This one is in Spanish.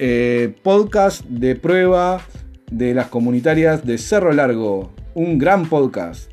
Eh, podcast de prueba de las comunitarias de Cerro Largo. Un gran podcast.